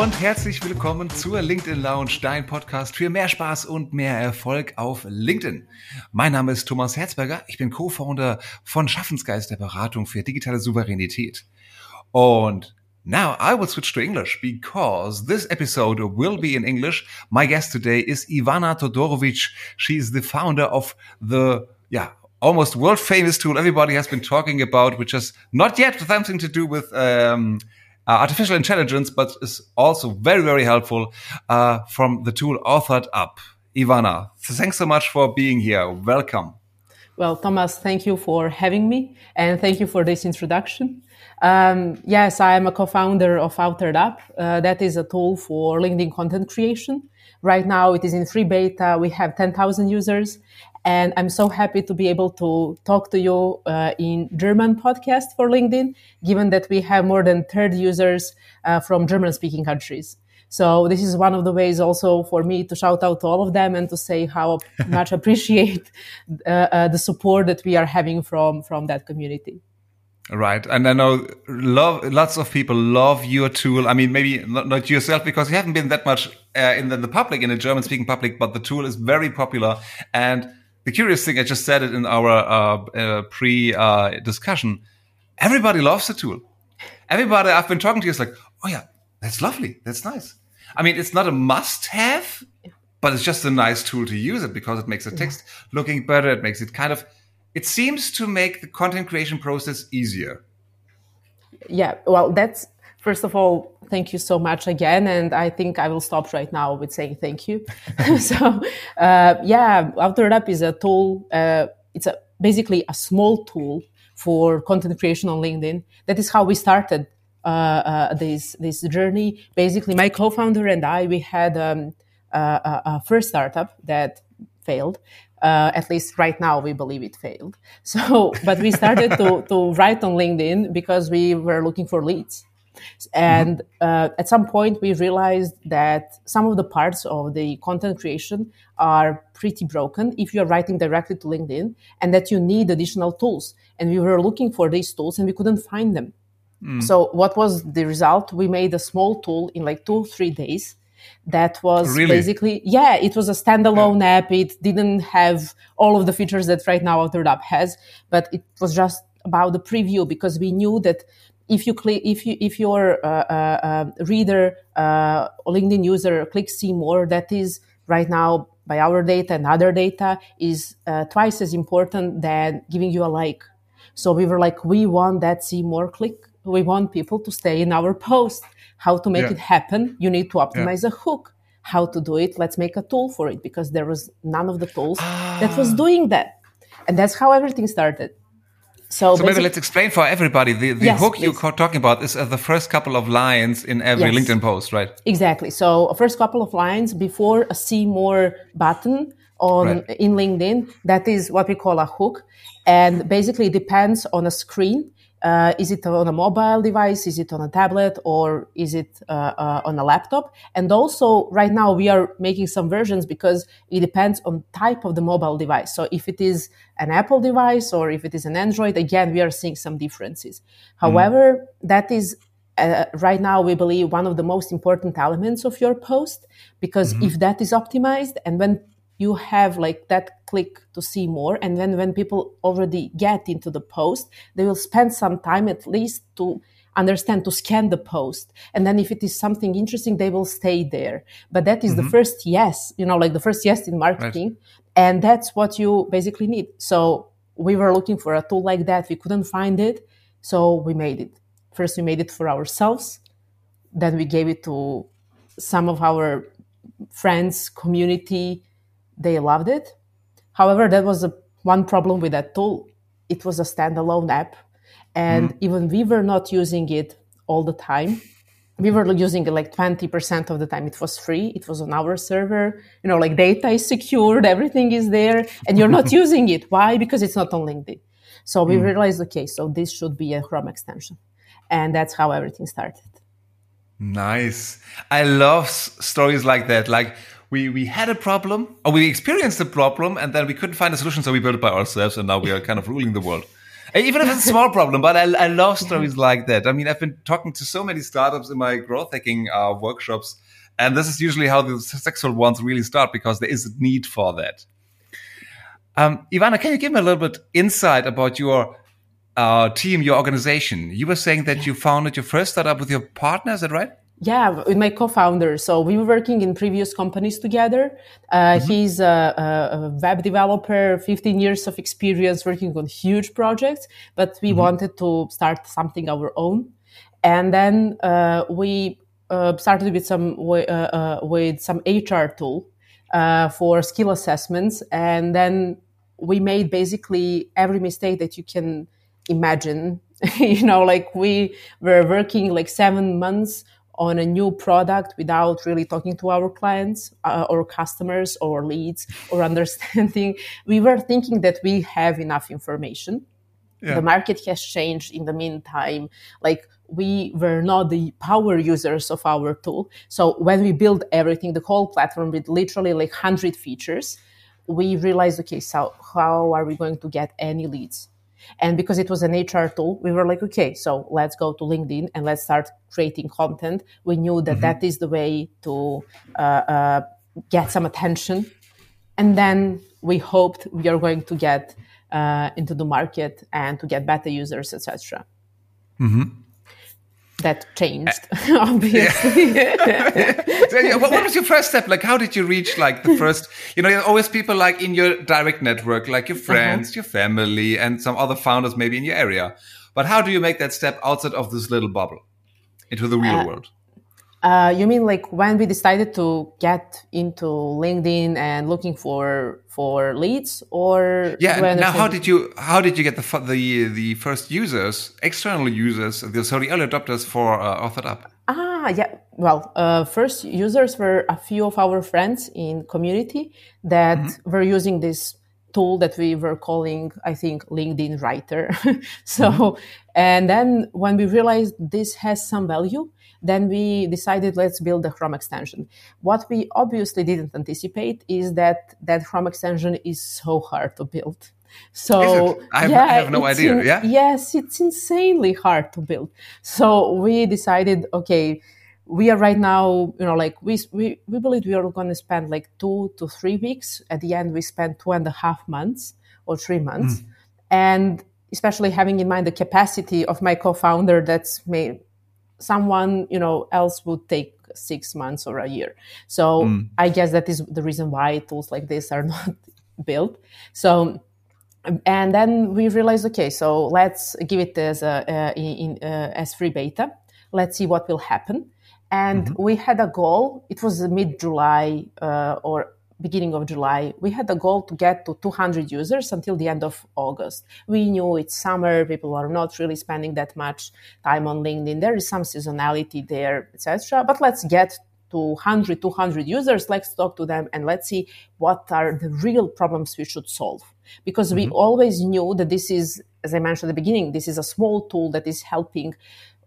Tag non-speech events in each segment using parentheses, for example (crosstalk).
und herzlich willkommen zur LinkedIn Lounge, dein Podcast für mehr Spaß und mehr Erfolg auf LinkedIn. Mein Name ist Thomas Herzberger, ich bin Co-Founder von Schaffensgeist der Beratung für digitale Souveränität. Und Now I will switch to English because this episode will be in English. My guest today is Ivana Todorovic. She's the founder of the, yeah, almost world famous tool everybody has been talking about, which has not yet something to do with, um, artificial intelligence, but is also very, very helpful uh, from the tool authored up. Ivana, thanks so much for being here. Welcome. Well, Thomas, thank you for having me and thank you for this introduction. Um, yes, I am a co-founder of Authored Up. Uh, that is a tool for LinkedIn content creation. Right now, it is in free beta. We have 10,000 users, and I'm so happy to be able to talk to you uh, in German podcast for LinkedIn, given that we have more than 30 users uh, from German speaking countries. So this is one of the ways also for me to shout out to all of them and to say how (laughs) much appreciate uh, uh, the support that we are having from, from that community. Right. And I know love, lots of people love your tool. I mean, maybe not, not yourself because you haven't been that much uh, in the, the public, in the German speaking public, but the tool is very popular. And the curious thing, I just said it in our uh, uh, pre uh, discussion. Everybody loves the tool. Everybody I've been talking to is like, oh yeah, that's lovely. That's nice. I mean, it's not a must have, but it's just a nice tool to use it because it makes the text looking better. It makes it kind of, it seems to make the content creation process easier. Yeah. Well, that's, first of all, thank you so much again. And I think I will stop right now with saying thank you. (laughs) (laughs) so, uh, yeah, Authored Up is a tool. Uh, it's a, basically a small tool for content creation on LinkedIn. That is how we started uh, uh, this this journey. Basically, my co-founder and I we had um, a, a first startup that failed. Uh, at least right now, we believe it failed. (laughs) So, but we started to, to write on LinkedIn because we were looking for leads. And uh, at some point, we realized that some of the parts of the content creation are pretty broken if you are writing directly to LinkedIn and that you need additional tools. And we were looking for these tools and we couldn't find them. Mm. So, what was the result? We made a small tool in like two, three days that was really? basically yeah it was a standalone yeah. app it didn't have all of the features that right now Authored Up has but it was just about the preview because we knew that if you click if you if your uh, uh, uh, reader uh, linkedin user clicks see more that is right now by our data and other data is uh, twice as important than giving you a like so we were like we want that see more click we want people to stay in our post. How to make yeah. it happen? You need to optimize yeah. a hook. How to do it? Let's make a tool for it because there was none of the tools ah. that was doing that. And that's how everything started. So, so maybe let's explain for everybody the, the yes, hook please. you're talking about is uh, the first couple of lines in every yes. LinkedIn post, right? Exactly. So first couple of lines before a see more button on right. in LinkedIn. That is what we call a hook, and basically depends on a screen uh, is it on a mobile device? Is it on a tablet? Or is it uh, uh, on a laptop? And also, right now we are making some versions because it depends on type of the mobile device. So if it is an Apple device or if it is an Android, again we are seeing some differences. However, mm. that is uh, right now we believe one of the most important elements of your post because mm-hmm. if that is optimized and when you have like that click to see more and then when people already get into the post they will spend some time at least to understand to scan the post. And then if it is something interesting they will stay there. But that is mm-hmm. the first yes you know like the first yes in marketing. Right. and that's what you basically need. So we were looking for a tool like that. We couldn't find it. So we made it. First we made it for ourselves. Then we gave it to some of our friends community they loved it. However, that was a, one problem with that tool. It was a standalone app, and mm. even we were not using it all the time. We were using it like 20% of the time. It was free. It was on our server. You know, like data is secured, everything is there, and you're not (laughs) using it. Why? Because it's not on LinkedIn. So we mm. realized, okay, so this should be a Chrome extension. And that's how everything started. Nice. I love s- stories like that. Like we we had a problem or we experienced a problem and then we couldn't find a solution so we built it by ourselves and now we are kind of ruling the world Even if it's a small (laughs) problem, but I, I love stories like that. I mean, I've been talking to so many startups in my growth hacking uh, workshops, and this is usually how the successful ones really start because there is a need for that. Um, Ivana, can you give me a little bit insight about your uh, team, your organization? You were saying that you founded your first startup with your partner, is that right? Yeah, with my co-founder. So we were working in previous companies together. Uh, mm-hmm. He's a, a, web developer, 15 years of experience working on huge projects, but we mm-hmm. wanted to start something our own. And then uh, we uh, started with some uh, uh, with some HR tool uh, for skill assessments, and then we made basically every mistake that you can imagine. (laughs) you know, like we were working like seven months on a new product without really talking to our clients uh, or customers or leads or (laughs) understanding. We were thinking that we have enough information. Yeah. The market has changed in the meantime. Like we were not the power users of our tool. So when we built everything, the whole platform with literally like 100 features, we realized, okay, so how are we going to get any leads? And because it was an HR tool, we were like, okay, so let's go to LinkedIn and let's start creating content. We knew that, mm-hmm. that is the way to uh, uh, get some attention. And then we hoped we are going to get uh, into the market and to get better users, etc. Mm-hmm that changed (laughs) obviously (laughs) yeah. what, what was your first step like how did you reach like the first you know there's always people like in your direct network like your uh-huh. friends uh-huh. your family and some other founders maybe in your area but how do you make that step outside of this little bubble into the real uh, world uh, you mean like when we decided to get into LinkedIn and looking for for leads, or yeah? Now, how did you how did you get the the the first users, external users, the sorry early adopters for uh, Authored Up? Ah, yeah. Well, uh, first users were a few of our friends in community that mm-hmm. were using this tool that we were calling, I think, LinkedIn Writer. (laughs) so, mm-hmm. and then when we realized this has some value, then we decided let's build a Chrome extension. What we obviously didn't anticipate is that that Chrome extension is so hard to build. So I have, yeah, I have no idea. In, yeah. Yes, it's insanely hard to build. So we decided, okay, we are right now, you know, like we we, we believe we are going to spend like two to three weeks. At the end, we spent two and a half months or three months, mm. and especially having in mind the capacity of my co-founder, that's may someone you know else would take six months or a year so mm. i guess that is the reason why tools like this are (laughs) not built so and then we realized okay so let's give it as a uh, in, uh, as free beta let's see what will happen and mm-hmm. we had a goal it was mid july uh, or beginning of July, we had a goal to get to 200 users until the end of August. We knew it's summer, people are not really spending that much time on LinkedIn. There is some seasonality there, etc. But let's get to 100, 200 users. Let's talk to them and let's see what are the real problems we should solve. Because mm-hmm. we always knew that this is, as I mentioned at the beginning, this is a small tool that is helping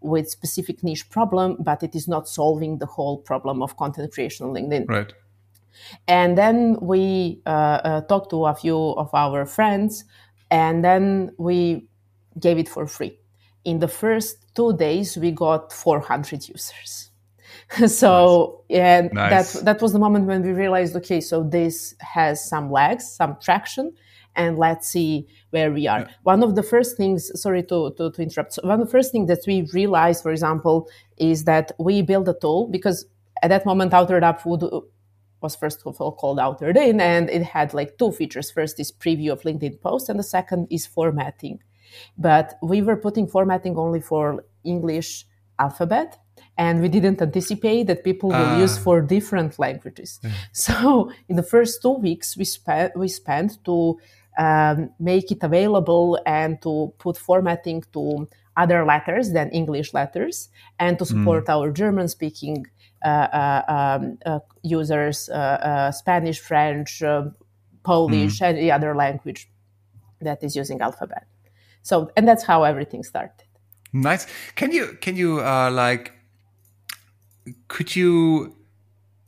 with specific niche problem, but it is not solving the whole problem of content creation on LinkedIn. Right. And then we uh, uh, talked to a few of our friends, and then we gave it for free. In the first two days, we got 400 users. (laughs) so nice. and nice. that that was the moment when we realized, okay, so this has some legs, some traction, and let's see where we are. One of the first things, sorry to, to, to interrupt. So one of the first things that we realized, for example, is that we built a tool because at that moment, Authored Up would was first of all called Authored In, and it had like two features. First is preview of LinkedIn posts, and the second is formatting. But we were putting formatting only for English alphabet, and we didn't anticipate that people will uh, use for different languages. Yeah. (laughs) So in the first two weeks, we spent we spent to um, make it available and to put formatting to other letters than English letters, and to support mm. our German speaking uh, uh, um, uh, users, Spanish, French, Polish, mm. any other language that is using alphabet. So, and that's how everything started. Nice. Can you can you uh, like could you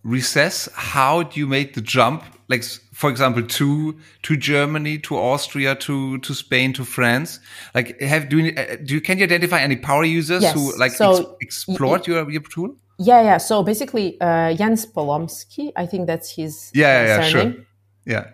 recess, how do you make the jump? Like, for example, to to Germany, to Austria, to to Spain, to France. Like, have do you, do you can you identify any power users Yes. who like So, ex- explored your your tool? Yeah, yeah. So basically, uh, Jens Polomski, I think that's his Yeah, yeah, yeah, surname. sure. Yeah.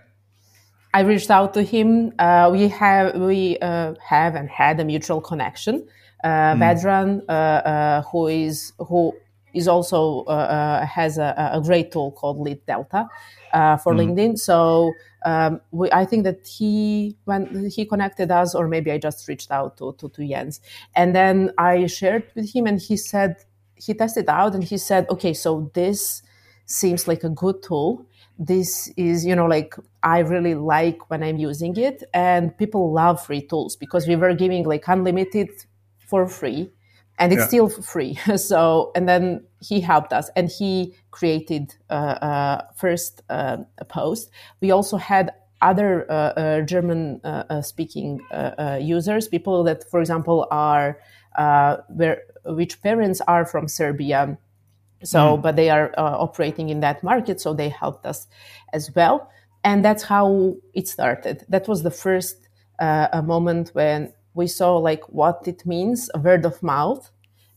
I reached out to him. Uh, we have we uh, have and had a mutual connection. Uh, Vedran, uh, uh, who is who is also uh, uh, has a, a great tool called Lead Delta uh, for LinkedIn. So um, we, I think that he when he connected us, or maybe I just reached out to, to to Jens, and then I shared with him, and he said he tested out, and he said, okay, so this seems like a good tool. This is you know like i really like when i'm using it and people love free tools because we were giving like unlimited for free and it's Yeah. still free. (laughs) So and then he helped us and he created uh, uh, first uh, a post. We also had other uh, uh, german uh, speaking users people that for example are uh, where which parents are from serbia. So but they are uh, operating in that market so they helped us as well. And that's how it started. That was the first uh, a moment when we saw like what it means word of mouth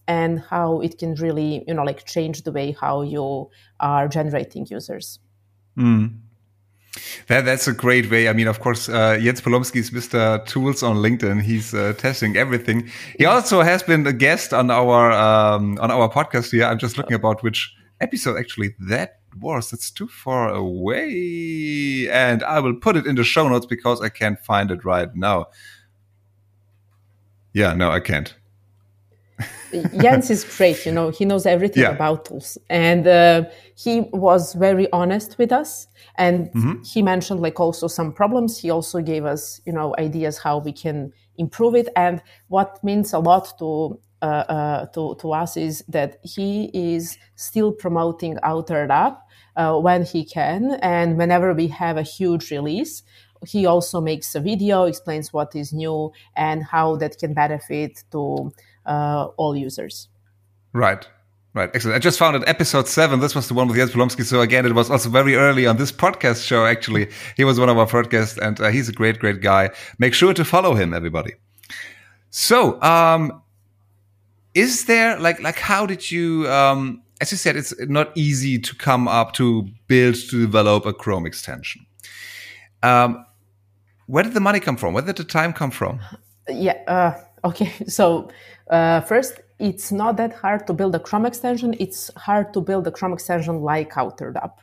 and how it can really you know like change the way how you are generating users That, that's a great way. I mean, of course, uh, Jens Polomski is Mr. Tools on LinkedIn. He's uh, testing everything. He also has been a guest on our um, on our podcast here. I'm just looking about which episode actually that was. That's too far away, and I will put it in the show notes because I can't find it right now. Yeah, no, I can't. Jens is (laughs) great. You know, he knows everything Yeah. about tools, and uh, he was very honest with us. And he mentioned like also some problems. He also gave us, you know, ideas how we can improve it. And what means a lot to uh, uh, to to us is that he is still promoting Authored Up uh, when he can, and whenever we have a huge release, he also makes a video, explains what is new and how that can benefit to uh, all users. Right. Right. Excellent. I just found it episode seven. This was the one with Jens Polomski. So again, it was also very early on this podcast show. Actually, he was one of our guests and uh, he's a great, great guy. Make sure to follow him, everybody. So, um, is there like, like, how did you, um, as you said, it's not easy to come up to build, to develop a Chrome extension. Um, where did the money come from? Where did the time come from? Yeah. Uh, okay. (laughs) So uh, first, it's not that hard to build a Chrome extension. It's hard to build a Chrome extension like Authored Up.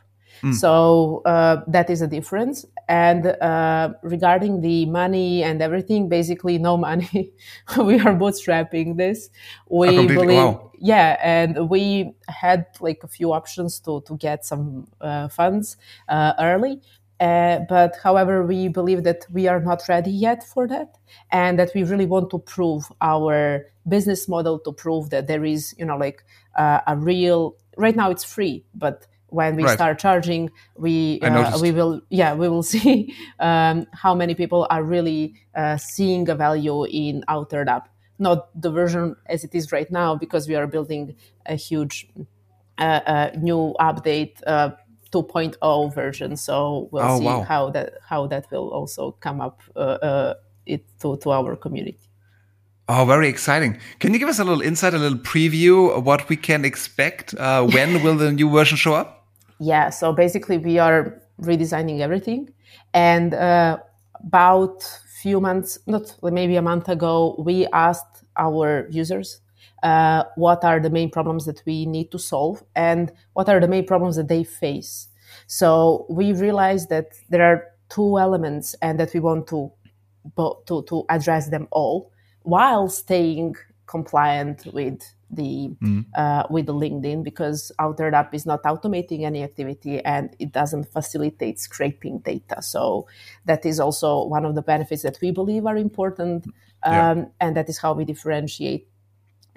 So uh, that is a difference. And uh, regarding the money and everything, basically no money. (laughs) we are bootstrapping this. We completely- believe, wow. yeah, and we had like a few options to to get some uh, funds uh, early. Uh, but however, we believe that we are not ready yet for that, and that we really want to prove our business model to prove that there is, you know, like uh, a real. Right now, it's free, but when we Right. start charging, we uh, we will yeah we will (laughs) see um, how many people are really uh, seeing a value in Authored Up, not the version as it is right now, because we are building a huge uh, new update. Uh, 2.0 version so we'll Oh, see wow. how that how that will also come up uh, uh, it to, to our community Oh, very exciting. Can you give us a little insight, a little preview of what we can expect? Uh, when will the new version show up? Yeah, so basically we are redesigning everything, and uh, about few months, not maybe a month ago, we asked our users uh, what are the main problems that we need to solve and what are the main problems that they face. So we realized that there are two elements and that we want to to, to address them all while staying compliant with the uh, with the LinkedIn because Authored Up is not automating any activity and it doesn't facilitate scraping data. So that is also one of the benefits that we believe are important, um, Yeah. and that is how we differentiate.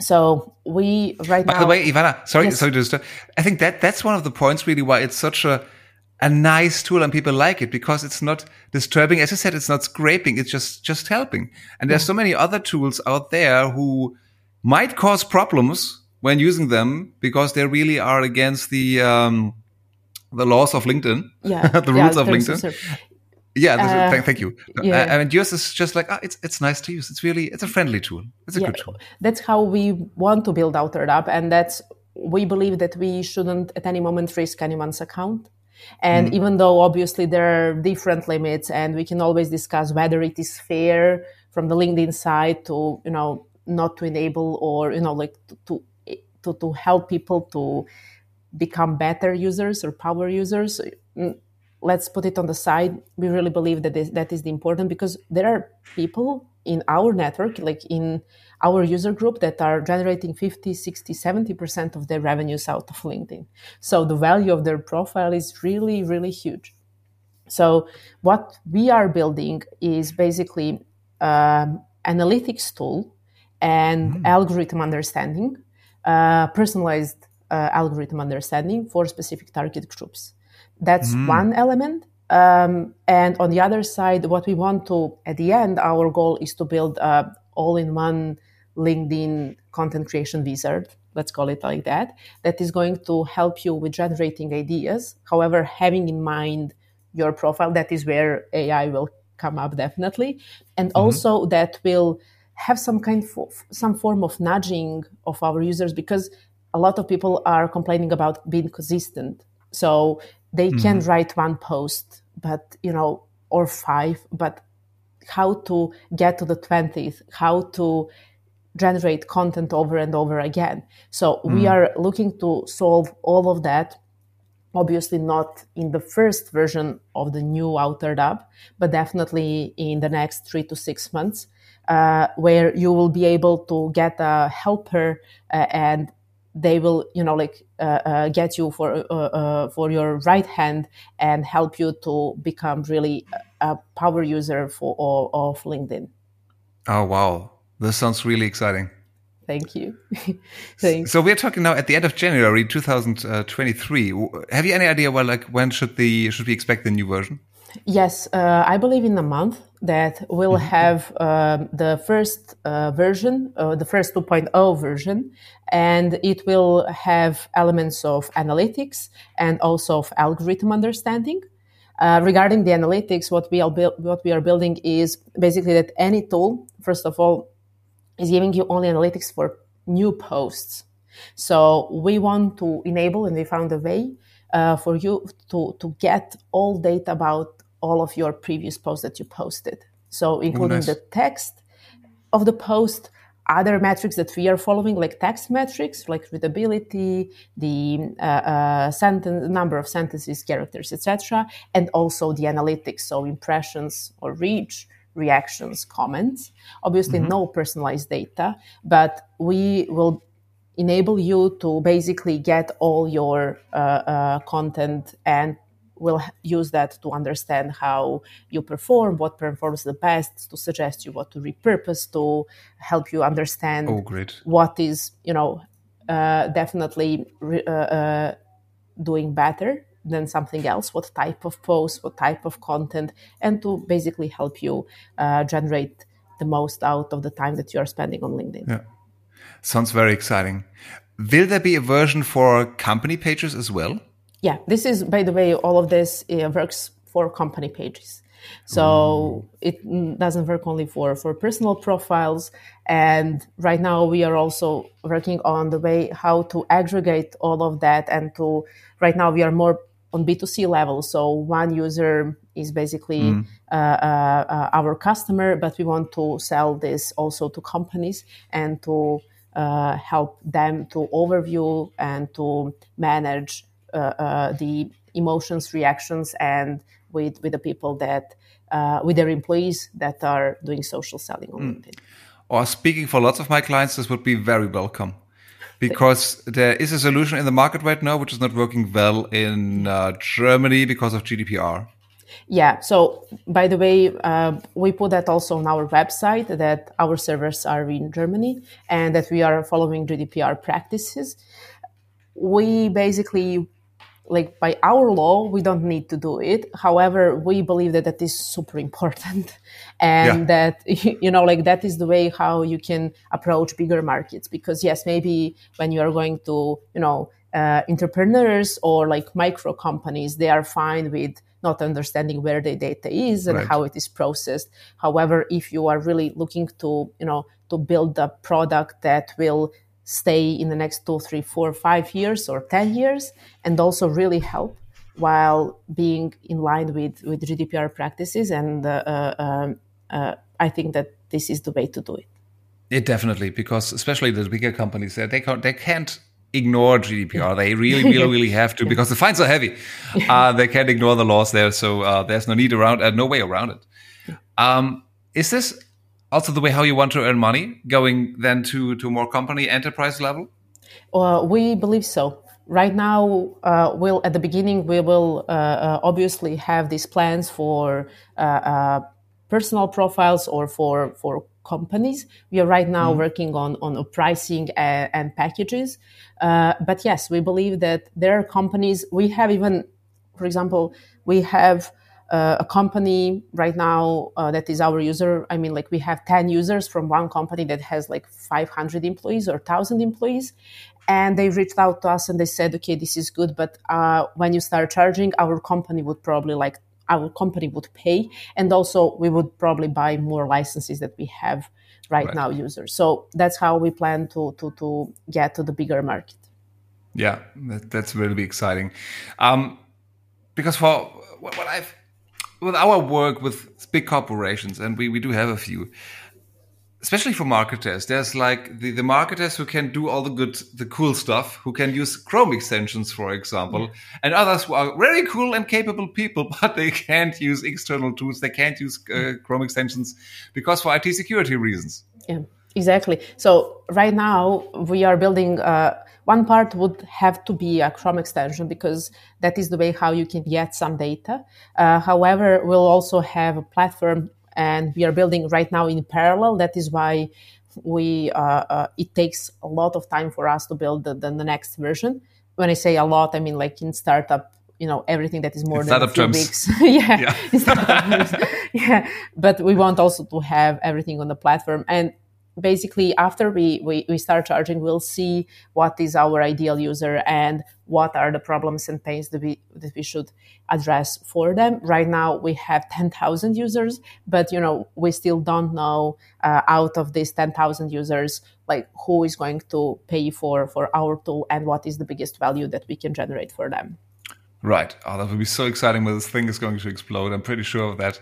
So we right By now. the way, Ivana, sorry, Yes. sorry to disturb. I think that that's one of the points really why it's such a a nice tool and people like it because it's not disturbing. As I said, it's not scraping. It's just just helping. And there's so many other tools out there who might cause problems when using them because they really are against the um, the laws of LinkedIn. Yeah, (laughs) the yeah, rules of LinkedIn. Yeah, uh, thank, thank, you. Yeah. Uh, and yours is just like oh, it's it's nice to use. It's really it's a friendly tool. It's a yeah, good tool. That's how we want to build our third app, and that's we believe that we shouldn't at any moment risk anyone's account. And mm. even though obviously there are different limits, and we can always discuss whether it is fair from the LinkedIn side to you know not to enable or you know like to to, to help people to become better users or power users let's put it on the side. We really believe that is, that is the important because there are people in our network like in our user group that are generating 50 60 70% of their revenues out of linkedin. So the value of their profile is really really huge. So what we are building is basically um, analytics tool and mm. algorithm understanding uh, personalized uh, algorithm understanding for specific target groups that's mm. one element. Um, and on the other side, what we want to, at the end, our goal is to build a all-in-one LinkedIn content creation wizard. Let's call it like that. That is going to help you with generating ideas. However, having in mind your profile, that is where AI will come up definitely, and mm-hmm. also that will have some kind of some form of nudging of our users because a lot of people are complaining about being consistent. So they mm-hmm. can write one post but you know or five but how to get to the 20th how to generate content over and over again so mm-hmm. we are looking to solve all of that obviously not in the first version of the new Authored Up but definitely in the next three to six months uh, where you will be able to get a helper uh, and they will you know like uh, uh, get you for uh, uh, for your right hand and help you to become really a power user for of linkedin. Oh wow. This sounds really exciting. Thank you. (laughs) Thanks. so we're talking now at the end of january 2023 have you any idea well like when should the should we expect the new version? Yes, uh, I believe in a month that we'll mm-hmm. have um, the first uh, version, uh, the first 2.0 version, and it will have elements of analytics and also of algorithm understanding. Uh, regarding the analytics, what we are bu- what we are building is basically that any tool, first of all, is giving you only analytics for new posts. So we want to enable, and we found a way uh, for you to to get all data about all of your previous posts that you posted. So, including nice. the text of the post, other metrics that we are following, like text metrics, like readability, the uh, uh, sentence, number of sentences, characters, etc., and also the analytics, so impressions or reach, reactions, comments. Obviously, mm-hmm. no personalized data, but we will enable you to basically get all your uh, uh content and will use that to understand how you perform, what performs the best, to suggest you what to repurpose, to help you understand oh, great. what is, you know, uh, definitely re- uh, uh, doing better than something else, what type of post, what type of content, and to basically help you uh, generate the most out of the time that you are spending on LinkedIn. Yeah. Sounds very exciting. Will there be a version for company pages as well? Yeah, this is, by the way, all of this uh, works for company pages. So mm. it doesn't work only for, for personal profiles. And right now we are also working on the way how to aggregate all of that and to, right now we are more on B2C level. So one user is basically mm. uh, uh, uh, our customer, but we want to sell this also to companies and to uh, help them to overview and to manage the emotions, reactions, and with with the people that uh, with their employees that are doing social selling on mm. LinkedIn. Or speaking for lots of my clients, this would be very welcome because there is a solution in the market right now which is not working well in uh, Germany because of GDPR. Yeah. So, by the way, uh, we put that also on our website that our servers are in Germany and that we are following GDPR practices. We basically like by our law we don't need to do it however we believe that that is super important (laughs) and yeah. that (laughs) you know like that is the way how you can approach bigger markets because yes maybe when you are going to you know uh, entrepreneurs or like micro companies, they are fine with not understanding where the data is and right. how it is processed. However, if you are really looking to, you know, to build a product that will stay in the next two, three, four, five years or 10 years and also really help while being in line with, with GDPR practices. And uh, uh, um, uh, I think that this is the way to do it. It definitely, because especially the bigger companies, they can't, they can't ignore GDPR. They really, (laughs) really, really have to because the fines are heavy. Uh, they can't ignore the laws there, so uh, there's no need around, uh, no way around it. Um, is this also the way how you want to earn money, going then to to more company enterprise level? Well, we believe so. Right now, uh, we'll at the beginning we will uh, uh, obviously have these plans for personal profiles or for for companies. We are right now mm. working on on pricing and, and packages. Uh, but yes, we believe that there are companies. We have even, for example, we have uh, a company right now uh, that is our user. I mean, like we have ten users from one company that has like 500 employees or 1,000 employees, and they reached out to us and they said, okay, this is good, but uh, when you start charging, our company would probably like our company would pay. And also we would probably buy more licenses that we have right, right, now users. So that's how we plan to to to get to the bigger market. Yeah that, that's really exciting. Um, because for what i've with our work with big corporations and we, we do have a few especially for marketers. There's like the, the marketers who can do all the good the cool stuff who can use chrome extensions for example yeah. and others who are very cool and capable people (laughs) but they can't use external tools. They can't use uh, chrome extensions because for it security reasons. Yeah exactly. So right now we are building uh, one part would have to be a Chrome extension because that is the way how you can get some data. Uh, however, we'll also have a platform and we are building right now in parallel. That is why we uh, uh, it takes a lot of time for us to build the, the, the, next version. When I say a lot, I mean like in startup, you know, everything that is more in than a few weeks. (laughs) yeah, yeah. (laughs) yeah. But we want also to have everything on the platform and basically after we, we, we start charging we'll see what is our ideal user and what are the problems and pains that we that we should address for them. Right now we have 10000 users but you know we still don't know uh, out of these 10000 users like who is going to pay for for our tool and what is the biggest value that we can generate for them right oh that would be so exciting when this thing is going to explode i'm pretty sure of that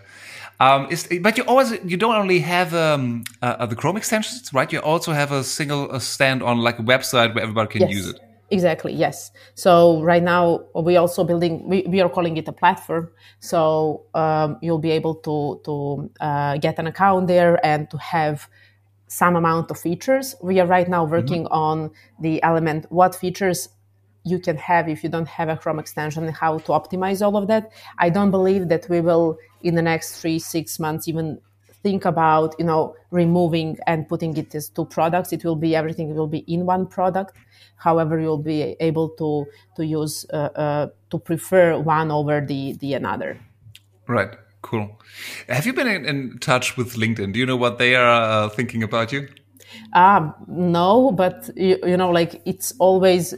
um, is, but you always you don't only have um, uh, the Chrome extensions, right? You also have a single a stand on like a website where everybody can yes. use it. Exactly. Yes. So right now we also building. We, we are calling it a platform. So um, you'll be able to to uh, get an account there and to have some amount of features. We are right now working mm-hmm. on the element what features you can have if you don't have a Chrome extension and how to optimize all of that. I don't believe that we will in the next three, six months even think about, you know, removing and putting it as two products. It will be everything will be in one product. However, you'll be able to to use uh, uh, to prefer one over the the another. Right. Cool. Have you been in, in touch with LinkedIn? Do you know what they are uh, thinking about you? Um, no, but you, you know, like it's always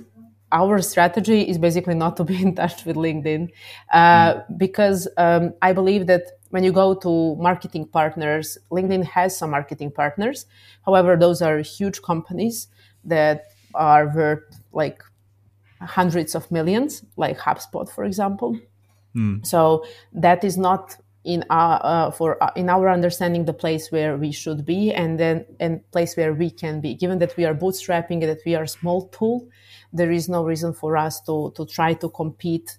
our strategy is basically not to be (laughs) in touch with LinkedIn uh, mm. because um, I believe that when you go to marketing partners, LinkedIn has some marketing partners. However, those are huge companies that are worth like hundreds of millions, like HubSpot, for example. Mm. So that is not in our uh, for uh, in our understanding the place where we should be and then and place where we can be given that we are bootstrapping that we are a small tool there is no reason for us to to try to compete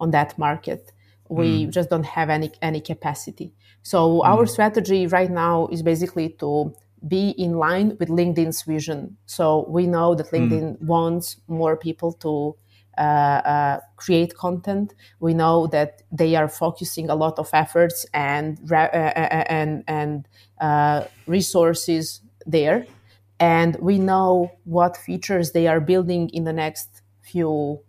on that market. We mm. just don't have any any capacity. So mm. our strategy right now is basically to be in line with LinkedIn's vision. So we know that hmm. LinkedIn mm. wants more people to uh, uh, create content. We know that they are focusing a lot of efforts and uh, uh, and and uh, resources there and we know what features they are building in the next few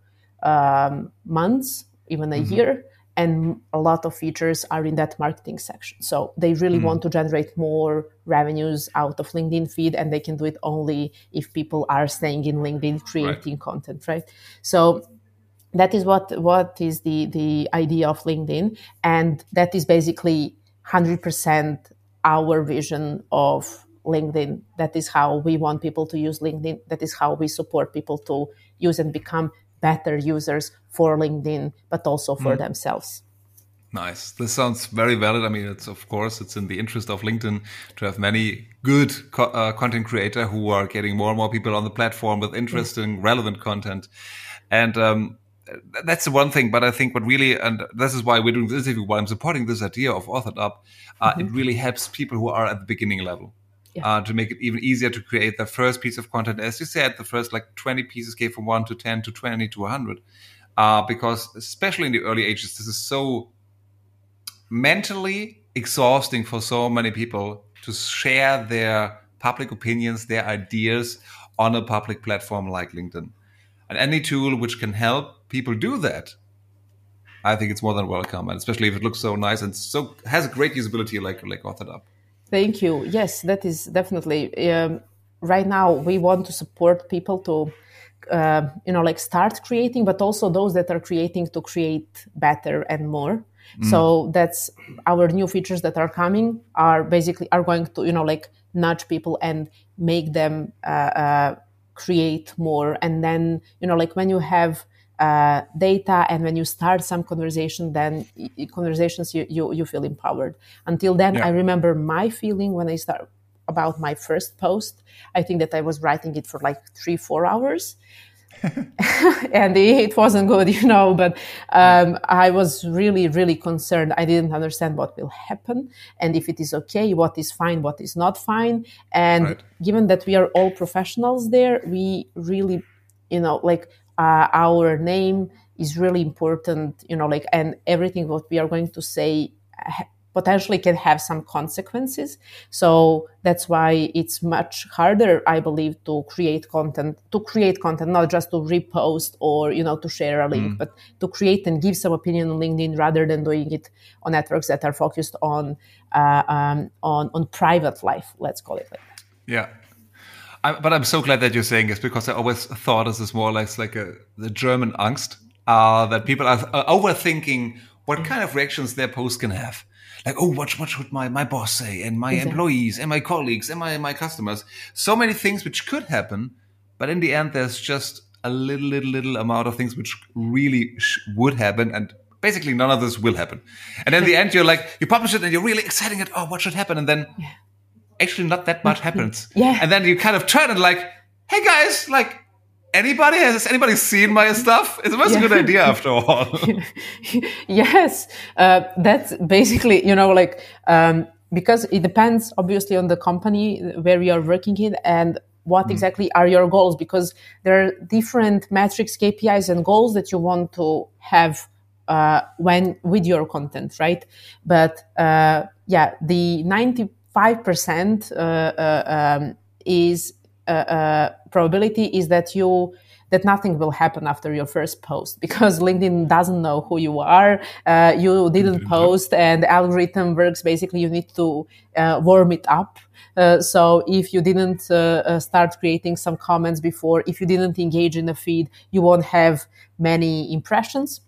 um, months, even a mm-hmm. year. And a lot of features are in that marketing section. So they really mm. want to generate more revenues out of LinkedIn feed, and they can do it only if people are staying in LinkedIn creating right. content, right? So that is what what is the the idea of LinkedIn, and that is basically hundred percent our vision of LinkedIn. That is how we want people to use LinkedIn. That is how we support people to use and become better users for LinkedIn, but also for mm. themselves. Nice. This sounds very valid. I mean, it's of course it's in the interest of LinkedIn to have many good co uh, content creator who are getting more and more people on the platform with interesting, mm. relevant content. And um, that's the one thing. But I think what really, and this is why we're doing this interview, why I'm supporting this idea of authored up, uh, mm -hmm. it really helps people who are at the beginning level yeah. uh, to make it even easier to create the first piece of content. As you said, the first like 20 pieces came from 1 to 10 to 20 to 100. Uh, because especially in the early ages, this is so mentally exhausting for so many people to share their public opinions, their ideas on a public platform like LinkedIn. And any tool which can help people do that, I think it's more than welcome. And especially if it looks so nice and so has a great usability like like Authored Up. Thank you. Yes, that is definitely. Um, right now, we want to support people to, uh, you know, like start creating, but also those that are creating to create better and more. Mm. So that's our new features that are coming are basically are going to, you know, like nudge people and make them uh, uh, create more. And then, you know, like when you have uh, data and when you start some conversation then conversations you, you, you feel empowered. Until then yeah. i remember my feeling when i start about my first post. I think that i was writing it for like three four hours. (laughs) (laughs) And it wasn't good (laughs) you know but um, i was really really concerned. I didn't understand what will happen and if it is okay what is fine what is not fine. And right. given that we are all professionals there we really you know like uh, our name is really important you know like and everything what we are going to say potentially can have some consequences. So that's why it's much harder i believe to create content to create content not just to repost or you know to share a link mm. but to create and give some opinion on linkedin rather than doing it on networks that are focused on uh, um, on on private life let's call it like that. Yeah I, but I'm so glad that you're saying this because I always thought this is more or less like a the German angst uh, that people are, are overthinking what kind of reactions their post can have. Like, oh, what, what should my, my boss say and my exactly. employees and my colleagues and my, my customers? So many things which could happen, but in the end, there's just a little, little, little amount of things which really would happen and basically none of this will happen. And in the end, you're like, you publish it and you're really excited at, oh, what should happen? And then yeah actually not that much (laughs) happens. Yeah. And then you kind of turn and like, hey guys, like anybody has anybody seen my stuff? It was yeah. a good idea after all. (laughs) yes, uh, that's basically you know like um, because it depends obviously on the company where you are working in and what mm. exactly are your goals because there are different metrics, KPIs, and goals that you want to have uh, when with your content, right? But uh, yeah, the ninety 5% uh, uh, um, is uh, probability is that you that nothing will happen after your first post because LinkedIn doesn't know who you are. Uh, you didn't post, and the algorithm works basically. You need to uh, warm it up. Uh, so if you didn't start creating some comments before, if you didn't engage in the feed, you won't have many impressions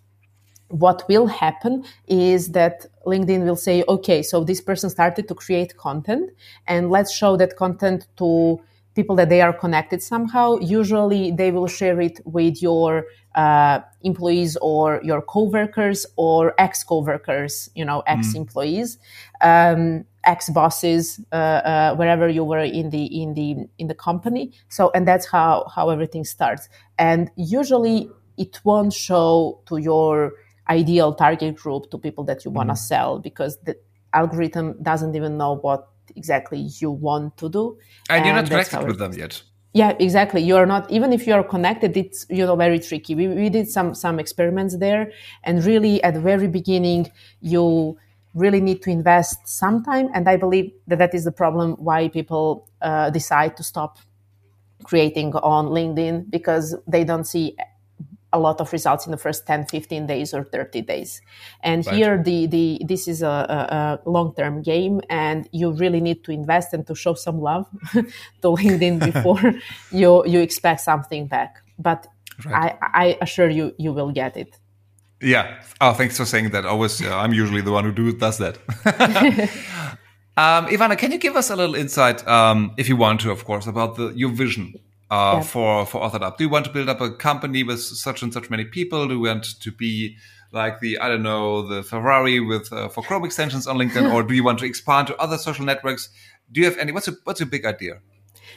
what will happen is that LinkedIn will say, okay, so this person started to create content and let's show that content to people that they are connected somehow. Usually they will share it with your uh, employees or your coworkers or ex coworkers, you know, ex employees, um, ex bosses, uh, uh, wherever you were in the in the in the company. So, and that's how how everything starts. And usually it won't show to your ideal target group to people that you want to mm-hmm. sell because the algorithm doesn't even know what exactly you want to do. And, and you're not connected with them yet. Yeah exactly. You're not even if you're connected it's you know very tricky. We, we did some some experiments there and really at the very beginning you really need to invest some time and i believe that that is the problem why people uh, decide to stop creating on linkedin because they don't see a lot of results in the first 10 15 days or 30 days. And right. here the, the this is a, a, a long-term game and you really need to invest and to show some love (laughs) to linkedin (laughs) before you you expect something back. But right. I, I assure you you will get it. Yeah. Oh thanks for saying that. Always uh, i'm usually the one who do, does that. (laughs) Um, ivana can you give us a little insight um, if you want to of course about the, your vision uh, yeah. for for Authored Up? Do you want to build up a company with such and such many people? Do you want to be like the I don't know the Ferrari with uh, for Chrome extensions on LinkedIn, or (laughs) do you want to expand to other social networks? Do you have any? What's a, what's your big idea?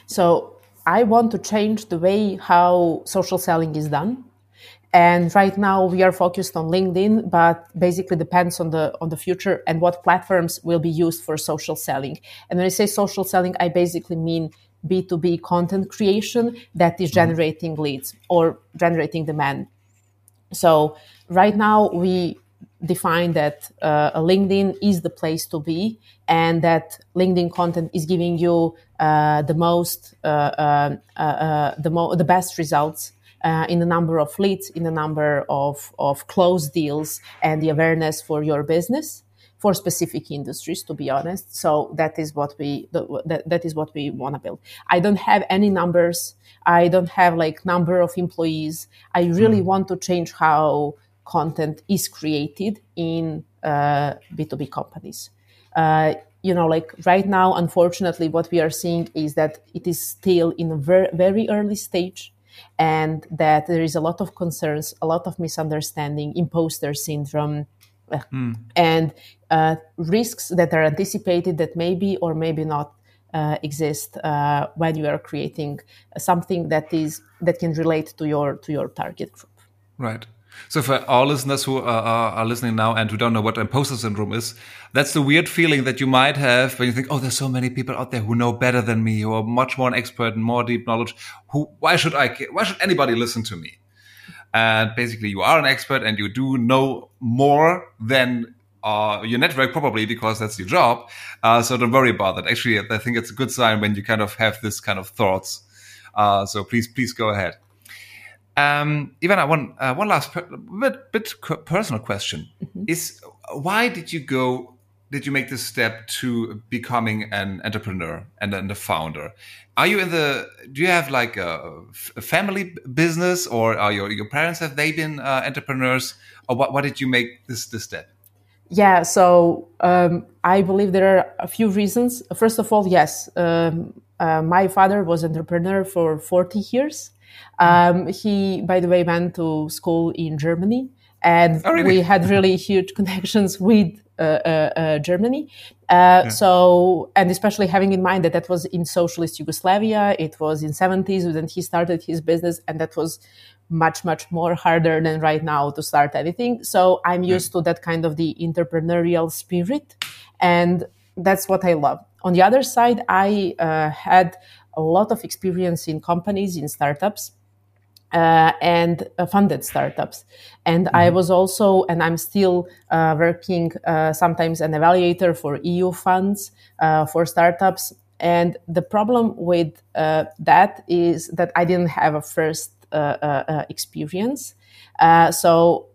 So I want to change the way how social selling is done. And right now we are focused on LinkedIn, but basically depends on the on the future and what platforms will be used for social selling. And when I say social selling, I basically mean B2B content creation that is mm-hmm. generating leads or generating demand. So right now we define that uh, LinkedIn is the place to be and that LinkedIn content is giving you uh, the most, uh, uh, uh, uh the, mo- the best results in the number of leads, in the number of, of closed deals and the awareness for your business for specific industries to be honest. So that is what we that, that is what we want to build. I don't have any numbers. I don't have like number of employees. I really mm. want to change how content is created in uh, b2b companies. Uh, you know like right now unfortunately what we are seeing is that it is still in a very, very early stage and that there is a lot of concerns a lot of misunderstanding imposter syndrome mm. and uh, risks that are anticipated that maybe or maybe not uh, exist uh, when you are creating something that is that can relate to your to your target group. Right. So for our listeners who are, are, listening now and who don't know what imposter syndrome is, that's the weird feeling that you might have when you think, "Oh, there's so many people out there who know better than me, who are much more an expert and more deep knowledge. Who? Why should I? Why should anybody listen to me?" And basically, you are an expert and you do know more than uh, your network probably because that's your job. Uh, so don't worry about that. Actually, I think it's a good sign when you kind of have this kind of thoughts. Uh, so please, please go ahead. Um, Ivana, one uh, one last per- bit, bit personal question mm-hmm. is why did you go did you make this step to becoming an entrepreneur and then the founder? Are you in the? Do you have like a, a family business, or are your your parents have they been uh, entrepreneurs, or what? Why did you make this this step? Yeah, so um, I believe there are a few reasons. First of all, yes, um, uh, my father was entrepreneur for forty years. Um, he, by the way, went to school in Germany, and oh, really? we had really huge (laughs) connections with uh, uh, uh, Germany. Yeah. So, and especially having in mind that that was in socialist Yugoslavia, it was in 70s when he started his business, and that was much much more harder than right now to start anything so i'm used yeah. to that kind of the entrepreneurial spirit and that's what i love on the other side i uh, had a lot of experience in companies in startups uh, and uh, funded startups. And mm-hmm. I was also, and I'm still uh, working uh, sometimes an evaluator for EU funds uh, for startups. And the problem with uh, that is that I didn't have a first experience. so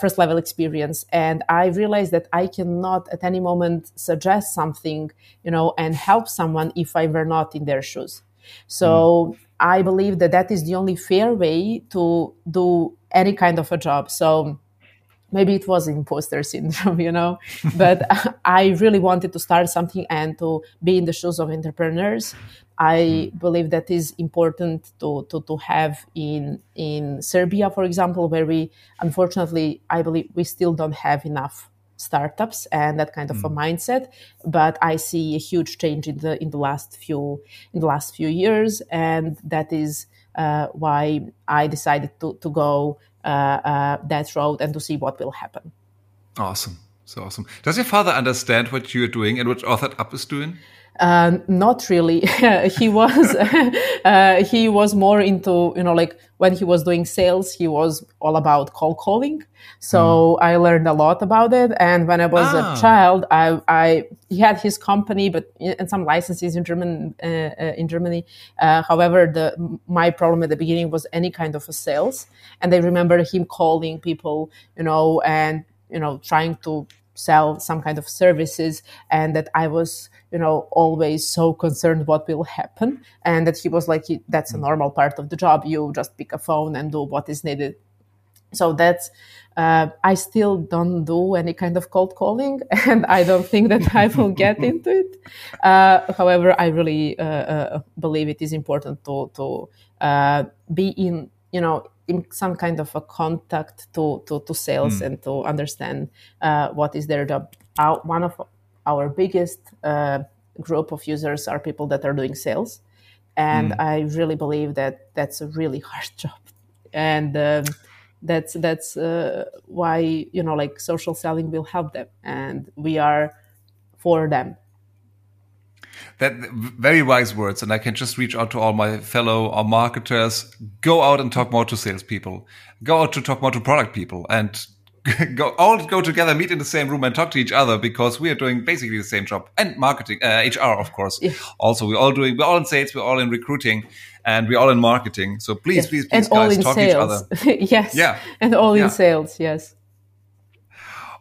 first level experience and i realized that i cannot at any moment suggest something you know and help someone if i were not in their shoes so mm. I believe that that is the only fair way to do any kind of a job. So maybe it was imposter (laughs) syndrome, you know, (laughs) but I really wanted to start something and to be in the shoes of entrepreneurs. I hmm. believe that is important to, to, to have in in Serbia, for example, where we unfortunately I believe we still don't have enough startups and that kind of mm. a hmm. mindset but i see a huge change in the in the last few in the last few years and that is uh, why i decided to, to go uh, uh, that road and to see what will happen awesome So awesome. Does your father understand what you're doing and what Authored Up is doing? Uh, not really. (laughs) he was (laughs) uh, he was more into you know like when he was doing sales, he was all about cold calling. So mm. I learned a lot about it. And when I was ah. a child, I, I he had his company, but and some licenses in German uh, uh, in Germany. Uh, however, the my problem at the beginning was any kind of a sales, and I remember him calling people, you know, and you know trying to sell some kind of services and that I was, you know, always so concerned what will happen. And that he was like, that's a mm. normal part of the job. You just pick a phone and do what is needed. So that's, uh, I still don't do any kind of cold calling, (laughs) and I don't think that I will get (laughs) into it. Uh, however, I really uh, uh, believe it is important to to uh, be in, you know, in some kind of a contact to to, to sales mm. and to understand uh, what is their job. Our, one of our biggest uh, group of users are people that are doing sales, and mm. I really believe that that's a really (laughs) hard job, and um, that's that's uh, why you know like social selling will help them, and we are for them that very wise words, and I can just reach out to all my fellow uh, marketers. Go out and talk more to salespeople. Go out to talk more to product people, and (laughs) go all go together, meet in the same room, and talk to each other because we are doing basically the same job. And marketing, uh, HR, of course. Yeah. Also, we're all doing. We're all in sales. We're all in recruiting, and we're all in marketing. So please, yes. please, please, and guys, talk sales. to each other. (laughs) yes. Yeah. And all in sales. Yes.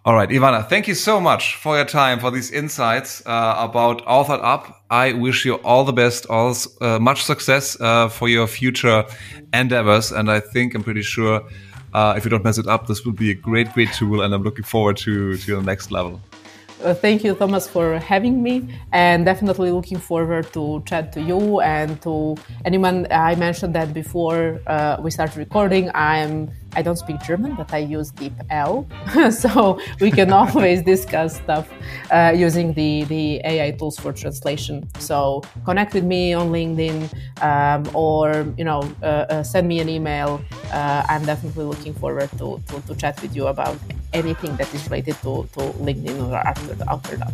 All right, Ivana, thank you so much for your time, for these insights uh, about Authored Up. I wish you all the best, all uh, much success uh, for your future endeavors. And I think I'm pretty sure uh, if you don't mess it up, this will be a great, great tool. And I'm looking forward to, to the next level. Uh, thank you, Thomas, for having me, and definitely looking forward to chat to you and to anyone. I mentioned that before uh, we started recording. I'm I don't speak German, but I use DeepL, (laughs) so we can (laughs) always discuss stuff uh, using the the AI tools for translation. So connect with me on LinkedIn, um, or you know, uh, uh, send me an email. Uh, I'm definitely looking forward to, to, to chat with you about anything that is related to, to LinkedIn or after after that.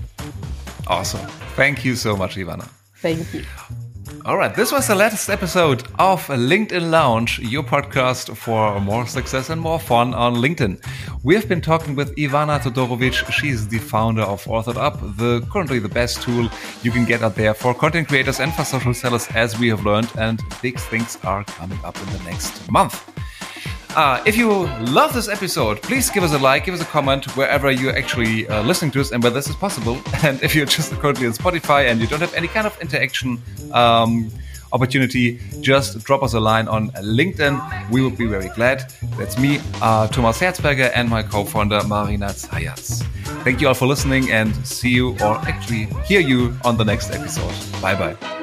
Awesome. Thank you so much, Ivana. Thank you. All right, this was the latest episode of LinkedIn Lounge, your podcast for more success and more fun on LinkedIn. We have been talking with Ivana Todorovic. She is the founder of Authored Up, the currently the best tool you can get out there for content creators and for social sellers, as we have learned. And big things are coming up in the next month. Uh, if you love this episode, please give us a like, give us a comment wherever you're actually uh, listening to us and where this is possible. (laughs) And if you're just currently on Spotify and you don't have any kind of interaction um, opportunity, just drop us a line on LinkedIn. We would be very glad. That's me, uh, Thomas Herzberger, and my co-founder Marina Zayats. Thank you all for listening and see you, or actually hear you on the next episode. Bye bye.